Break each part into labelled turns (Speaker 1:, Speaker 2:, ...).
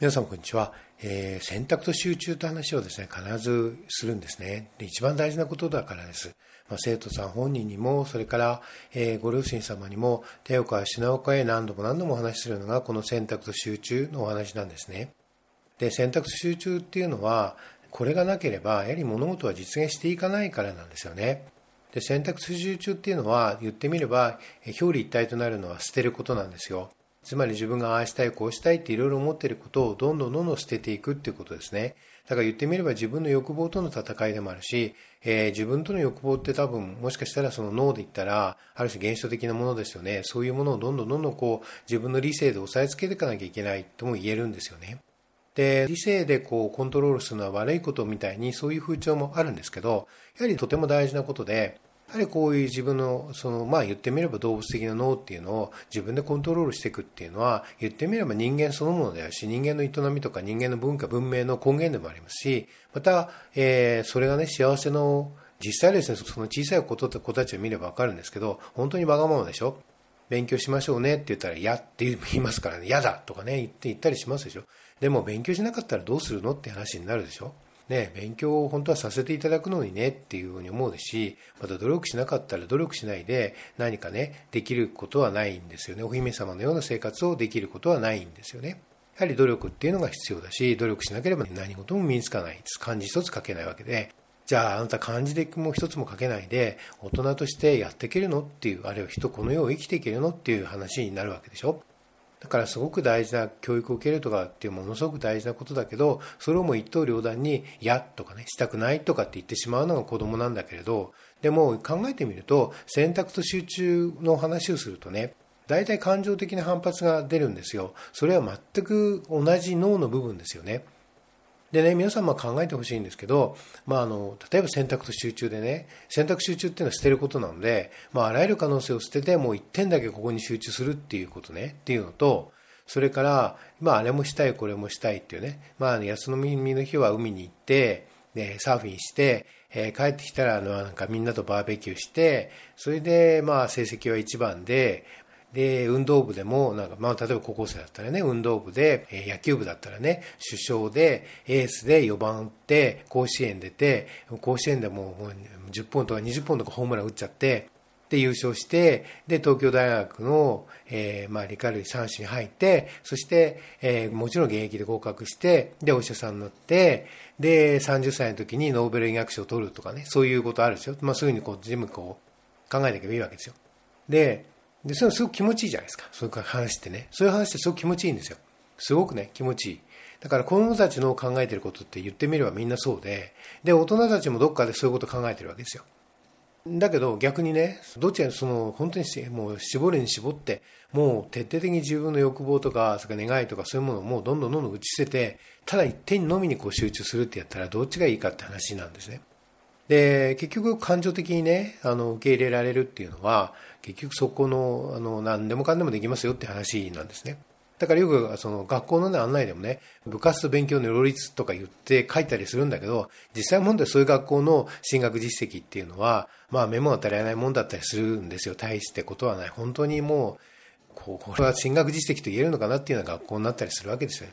Speaker 1: 皆さんこんにちは、えー、選択と集中という話をですね必ずするんですね。で一番大事なことだからです、まあ、生徒さん本人にもそれから、えー、ご両親様にも手を変え品を変え何度も何度もお話しするのがこの選択と集中のお話なんですね。で選択と集中っていうのはこれがなければやはり物事は実現していかないからなんですよね。で選択と集中っていうのは言ってみれば表裏一体となるのは捨てることなんですよ。つまり自分がああしたい、こうしたいっていろいろ思っていることをどんどんどんどん捨てていくっていうことですね。だから言ってみれば自分の欲望との戦いでもあるし、えー、自分との欲望って多分もしかしたらその脳で言ったら、ある種現象的なものですよね。そういうものをどんどんどんどんこう自分の理性で押さえつけていかなきゃいけないとも言えるんですよね。で、理性でこうコントロールするのは悪いことみたいにそういう風潮もあるんですけど、やはりとても大事なことで、やはりこういう自分の、その、まあ言ってみれば動物的な脳っていうのを自分でコントロールしていくっていうのは、言ってみれば人間そのものであるし、人間の営みとか人間の文化、文明の根源でもありますし、また、えー、それがね、幸せの、実際ですね、その小さい子と子たちを見ればわかるんですけど、本当にわがままでしょ？勉強しましょうねって言ったら、嫌って言いますからね、嫌だとかね、言って言ったりしますでしょ？でも勉強しなかったらどうするの？って話になるでしょ？ね、勉強を本当はさせていただくのにねっていうふうに思うし、また努力しなかったら努力しないで何かね、できることはないんですよね。お姫様のような生活をできることはないんですよね。やはり努力っていうのが必要だし、努力しなければ何事も身につかない。漢字一つ書けないわけで、じゃああなた漢字でも一つも書けないで、大人としてやっていけるのっていう、あるいは人この世を生きていけるのっていう話になるわけでしょ。だからすごく大事な教育を受けるとかっていうものすごく大事なことだけど、それをもう一刀両断に、やとかね、したくないとかって言ってしまうのが子供なんだけれど、でも考えてみると、選択と集中の話をするとね、大体感情的な反発が出るんですよ。それは全く同じ脳の部分ですよね。でね、皆さんも考えてほしいんですけど、まあ、あの、例えば選択と集中でね、選択集中っていうのは捨てることなので、まあ、あらゆる可能性を捨てて、もう一点だけここに集中するっていうことね、っていうのと、それから、まあ、あれもしたい、これもしたいっていうね、まあ、休みの日は海に行って、で、サーフィンして、えー、帰ってきたら、あの、なんかみんなとバーベキューして、それで、まあ、成績は一番で、で、運動部でも、なんか、まあ、例えば高校生だったらね、運動部で、えー、野球部だったらね、首相で、エースで4番打って、甲子園出て、甲子園でももう10本とか20本とかホームラン打っちゃって、で、優勝して、で、東京大学の、えー、まあ、理科類3種に入って、そして、えー、もちろん現役で合格して、で、お医者さんになって、で、30歳の時にノーベル医学賞を取るとかね、そういうことあるでしょ。まあ、そういうふうにこう、全部こう、考えていけばいいわけですよ。で、で、それすごく気持ちいいじゃないですか。そういう話ってね。そういう話ってすごく気持ちいいんですよ。すごくね、気持ちいい。だから子供たちの考えてることって言ってみればみんなそうで、で、大人たちもどっかでそういうこと考えてるわけですよ。だけど逆にね、どっちかその本当にもう絞りに絞って、もう徹底的に自分の欲望とか、それから願いとかそういうものをもうどんどんどんどん打ち捨てて、ただ一点のみにこう集中するってやったらどっちがいいかって話なんですね。で、結局感情的にね、あの、受け入れられるっていうのは、結局そこの、あの、何でもかんでもできますよって話なんですね。だからよくその学校の、ね、案内でもね、部活と勉強の両立とか言って書いたりするんだけど、実際問題そういう学校の進学実績っていうのは、まあメモが足りないもんだったりするんですよ。大してことはない。本当にもう、こう、これは進学実績と言えるのかなっていうような学校になったりするわけですよ。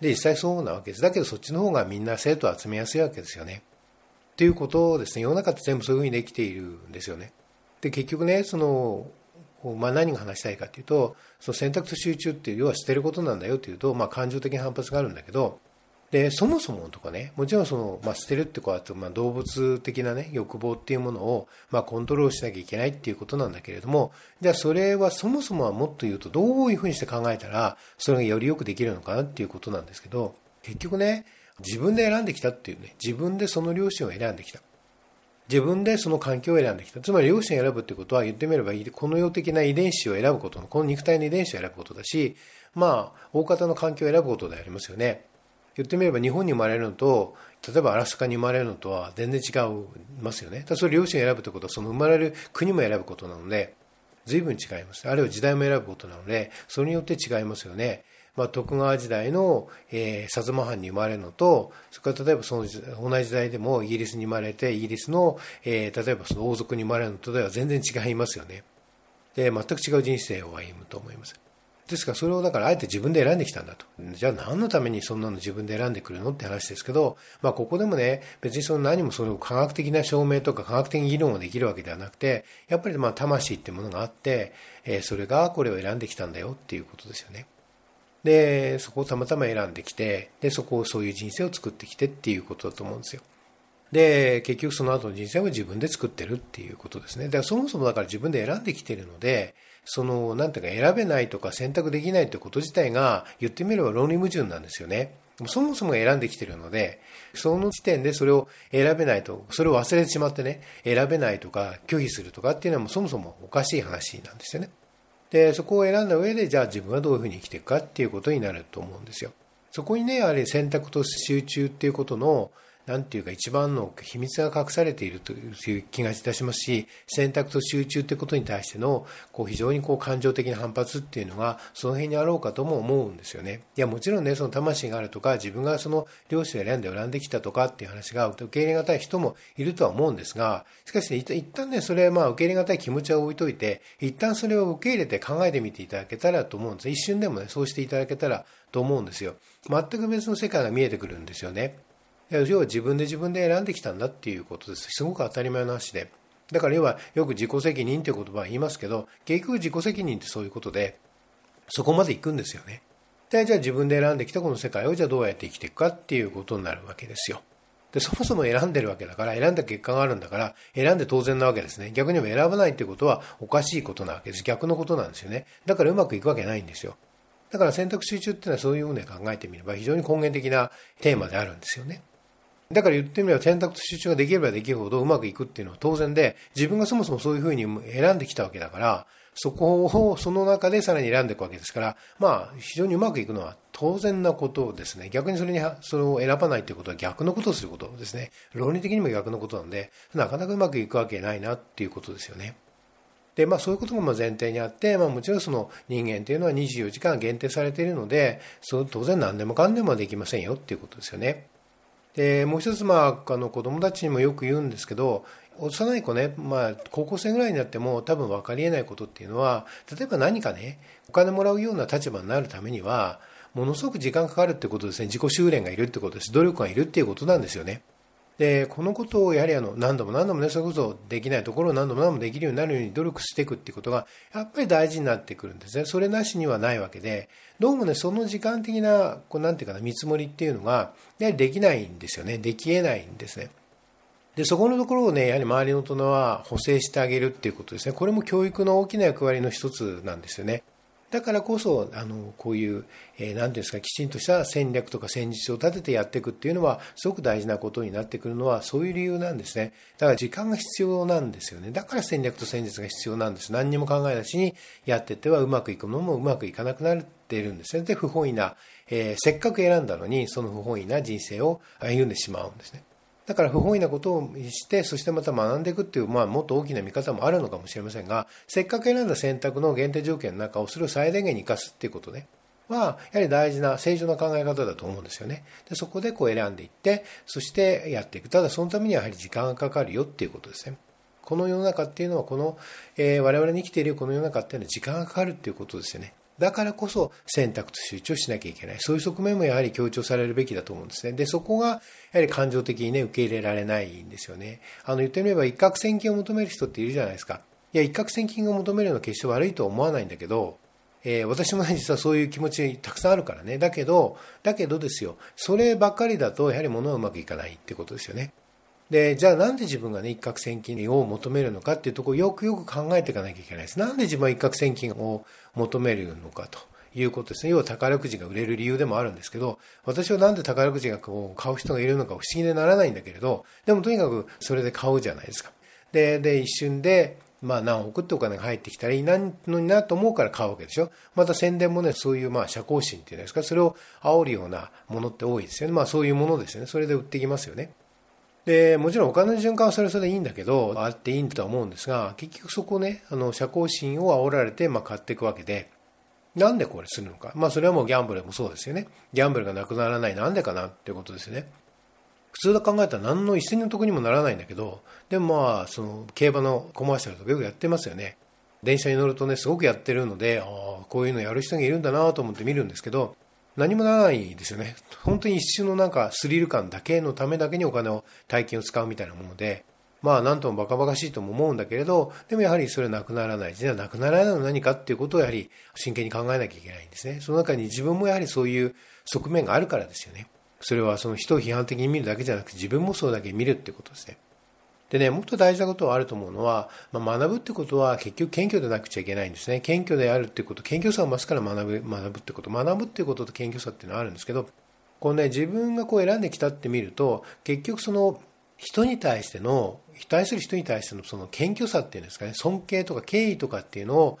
Speaker 1: で、実際そうなわけです。だけどそっちの方がみんな生徒を集めやすいわけですよね。っていうことをですね、世の中って全部そういうふうにできているんですよね。で、結局ね、その、まあ、何が話したいかというと、その選択と集中っていう、要は捨てることなんだよというと、まあ、感情的な反発があるんだけど、で、そもそもとかね、もちろんその、まあ、捨てるってことは、まあ、動物的なね、欲望っていうものを、まあ、コントロールしなきゃいけないっていうことなんだけれども、じゃあそれはそもそもはもっと言うと、どういうふうにして考えたら、それがよりよくできるのかなっていうことなんですけど、結局ね、自分で選んできたっていうね、自分でその両親を選んできた。自分でその環境を選んできた。つまり両親を選ぶってことは言ってみれば、この世的な遺伝子を選ぶことの、この肉体の遺伝子を選ぶことだし、まあ、大方の環境を選ぶことでありますよね。言ってみれば日本に生まれるのと、例えばアラスカに生まれるのとは全然違いますよね。ただそれ両親を選ぶってことは、その生まれる国も選ぶことなので、随分違います。あるいは時代も選ぶことなので、それによって違いますよね。まあ、徳川時代の、えー、薩摩藩に生まれるのと、それから例えばその同じ時代でもイギリスに生まれて、イギリスの、えー、例えばその王族に生まれるのとでは全然違いますよね。で、全く違う人生を歩むと思います。ですからそれをだからあえて自分で選んできたんだと。じゃあ何のためにそんなの自分で選んでくるの？って話ですけど、まあここでもね、別にその何もその科学的な証明とか科学的議論ができるわけではなくて、やっぱりまあ魂ってものがあって、えー、それがこれを選んできたんだよっていうことですよね。で、そこをたまたま選んできて、で、そこをそういう人生を作ってきてっていうことだと思うんですよ。で、結局その後の人生を自分で作ってるっていうことですね。だからそもそもだから自分で選んできてるので、その、なんていうか選べないとか選択できないってこと自体が言ってみれば論理矛盾なんですよね。そもそも選んできてるので、その時点でそれを選べないと、それを忘れてしまってね、選べないとか拒否するとかっていうのはもうそもそもおかしい話なんですよね。で、そこを選んだ上で、じゃあ自分はどういうふうに生きていくかっていうことになると思うんですよ。そこにね、やはり選択と集中っていうことの、なんていうか一番の秘密が隠されているという気がいたしますし、選択と集中ということに対しての、こう非常にこう感情的な反発っていうのが、その辺にあろうかとも思うんですよね。いや、もちろんね、その魂があるとか、自分がその両親を選んで選んできたとかっていう話が受け入れがたい人もいるとは思うんですが、しかしね、一旦ね、それはまあ受け入れがたい気持ちは置いといて、一旦それを受け入れて考えてみていただけたらと思うんです。一瞬でもね、そうしていただけたらと思うんですよ。全く別の世界が見えてくるんですよね。要は自分で自分で選んできたんだっていうことです。すごく当たり前の話で。だから要はよく自己責任っていう言葉は言いますけど、結局自己責任ってそういうことで、そこまで行くんですよね。で、じゃあ自分で選んできたこの世界をじゃあどうやって生きていくかっていうことになるわけですよ。で、そもそも選んでるわけだから、選んだ結果があるんだから、選んで当然なわけですね。逆に言えば選ばないっていうことはおかしいことなわけです。逆のことなんですよね。だからうまくいくわけないんですよ。だから選択集中っていうのはそういうふうに考えてみれば非常に根源的なテーマであるんですよね。だから言ってみれば選択と集中ができればできるほどうまくいくっていうのは当然で、自分がそもそもそういうふうに選んできたわけだから、そこをその中でさらに選んでいくわけですから、まあ、非常にうまくいくのは当然なことですね。逆にそれに、それを選ばないということは逆のことをすることですね。論理的にも逆のことなんで、なかなかうまくいくわけないなっていうことですよね。で、まあそういうことも前提にあって、まあもちろんその人間というのは24時間限定されているので、そ当然何でもかんでもできませんよっていうことですよね。でもう一つ、まあ、あの子供たちにもよく言うんですけど幼い子ね、まあ、高校生ぐらいになっても多分分かりえないことっていうのは例えば何かねお金もらうような立場になるためにはものすごく時間かかるってことですね。自己修練がいるってことです。努力がいるっていうことなんですよね。でこのことをやはりあの何度も何度もねそれこそできないところを何度も何度もできるようになるように努力していくっていうことがやっぱり大事になってくるんですね。それなしにはないわけでどうもねその時間的なこうなんていうかな見積もりっていうのがやはりできないんですよね。できえないんですね。でそこのところをねやはり周りの大人は補正してあげるっていうことですね。これも教育の大きな役割の一つなんですよね。だからこそ、あの、こういう、えー、なんていうんですか、きちんとした戦略とか戦術を立ててやっていくっていうのは、すごく大事なことになってくるのは、そういう理由なんですね。だから時間が必要なんですよね。だから戦略と戦術が必要なんです。何にも考えなしにやっててはうまくいくのもうまくいかなくなっているんですね。で、不本意な、えー、せっかく選んだのに、その不本意な人生を歩んでしまうんですね。だから不本意なことをして、そしてまた学んでいくっていう、まあ、もっと大きな見方もあるのかもしれませんが、せっかく選んだ選択の限定条件の中をそれを最大限に生かすっていうことね。は、やはり大事な正常な考え方だと思うんですよね。でそこでこう選んでいって、そしてやっていく。ただそのためにはやはり時間がかかるよっていうことですね。この世の中っていうのは、この、えー、我々に生きているこの世の中っていうのは時間がかかるっていうことですよね。だからこそ選択と集中しなきゃいけない。そういう側面もやはり強調されるべきだと思うんですね。で、そこがやはり感情的にね、受け入れられないんですよね。あの言ってみれば一攫千金を求める人っているじゃないですか。いや、一攫千金を求めるのは決して悪いとは思わないんだけど、えー、私もね、実はそういう気持ちたくさんあるからね。だけど、だけどですよ、そればっかりだとやはり物はうまくいかないってことですよね。で、じゃあなんで自分がね、一攫千金を求めるのかっていうところをよくよく考えていかなきゃいけないです。なんで自分は一攫千金を求めるのかと。いうことですね。要は宝くじが売れる理由でもあるんですけど、私はなんで宝くじがこう買う人がいるのか不思議でならないんだけれど、でもとにかくそれで買うじゃないですか。で、で、一瞬で、まあ何億ってお金が入ってきたらいいのになと思うから買うわけでしょ。また宣伝もね、そういうまあ社交心っていうんですか、それを煽るようなものって多いですよね。まあそういうものですよね。それで売ってきますよね。で、もちろんお金の循環はそれそれでいいんだけど、あっていいんだとは思うんですが、結局そこね、あの、社交心を煽られて、まあ買っていくわけで、なんでこれするのか。まあそれはもうギャンブルもそうですよね。ギャンブルがなくならない。なんでかなっていうことですよね。普通だ考えたら何の一銭の得にもならないんだけど、でもまあ、その競馬のコマーシャルとかよくやってますよね。電車に乗るとね、すごくやってるので、ああ、こういうのやる人がいるんだなと思って見るんですけど、何もないですよね。本当に一瞬のなんかスリル感だけのためだけにお金を、大金を使うみたいなもので、まあ何ともバカバカしいとも思うんだけれど、でもやはりそれはなくならない。じゃあなくならないのは何かっていうことをやはり真剣に考えなきゃいけないんですね。その中に自分もやはりそういう側面があるからですよね。それはその人を批判的に見るだけじゃなくて自分もそうだけ見るってことですね。でね、もっと大事なことはあると思うのは、まあ、学ぶってことは結局謙虚でなくちゃいけないんですね。謙虚であるってこと、謙虚さを増すから学ぶ、学ぶってこと、学ぶってことと謙虚さっていうのはあるんですけど、こうね、自分がこう選んできたって見ると、結局その人に対しての、対する人に対してのその謙虚さっていうんですかね、尊敬とか敬意とかっていうのを、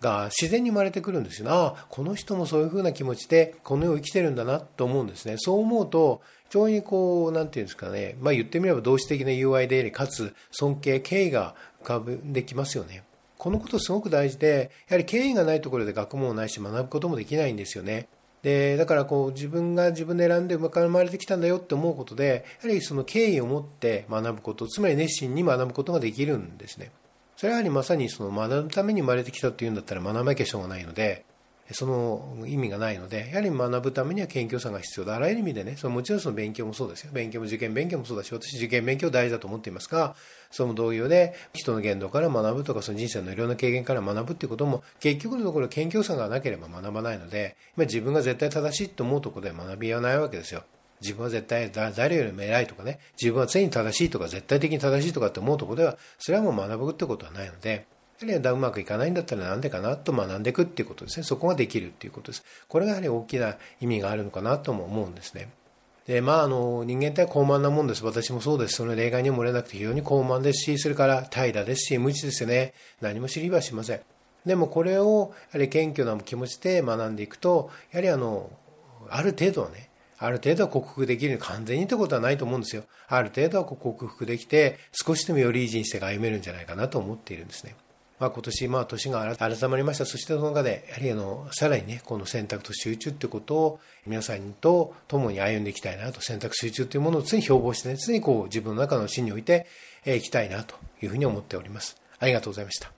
Speaker 1: が自然に生まれてくるんですよ。ああ、この人もそういうふうな気持ちでこの世を生きてるんだなと思うんですね。そう思うと、非常にこう、なんていうんですかね、まあ言ってみれば同志的な友愛であり、かつ尊敬、敬意が浮かんできますよね。このことすごく大事で、やはり敬意がないところで学問ないし学ぶこともできないんですよね。で、だからこう自分が自分で選んで生まれてきたんだよって思うことで、やはりその敬意を持って学ぶこと、つまり熱心に学ぶことができるんですね。それはやはりまさにその学ぶために生まれてきたっていうんだったら学ばなきゃしょうがないので、その意味がないので、やはり学ぶためには謙虚さが必要だ。あらゆる意味でね、そのもちろんその勉強もそうですよ。勉強も受験勉強もそうだし、私受験勉強大事だと思っていますが、その同様で人の言動から学ぶとか、その人生のいろんな経験から学ぶっていうことも、結局のところ謙虚さがなければ学ばないので、今自分が絶対正しいと思うところで学びはないわけですよ。自分は絶対誰よりも偉いとかね、自分は常に正しいとか絶対的に正しいとかって思うとこでは、それはもう学ぶってことはないので、やはりうまくいかないんだったらなんでかなと学んでいくっていうことですね。そこができるっていうことです。これがやはり大きな意味があるのかなとも思うんですね。で、まあ、あの、人間って高慢なもんです。私もそうです。その例外にも漏れなくて非常に高慢ですし、それから怠惰ですし、無知ですよね。何も知りはしません。でもこれを、やはり謙虚な気持ちで学んでいくと、やはりあの、ある程度はね、ある程度は克服できる。完全にってことはないと思うんですよ。ある程度は克服できて、少しでもよりいい人生が歩めるんじゃないかなと思っているんですね。まあ、今年、まあ、年が改まりました。そしてその中で、やはりあの、さらにね、この選択と集中ってことを皆さんと共に歩んでいきたいなと、選択集中というものを常に標榜してね、常にこう自分の中の芯に置いていきたいなというふうに思っております。ありがとうございました。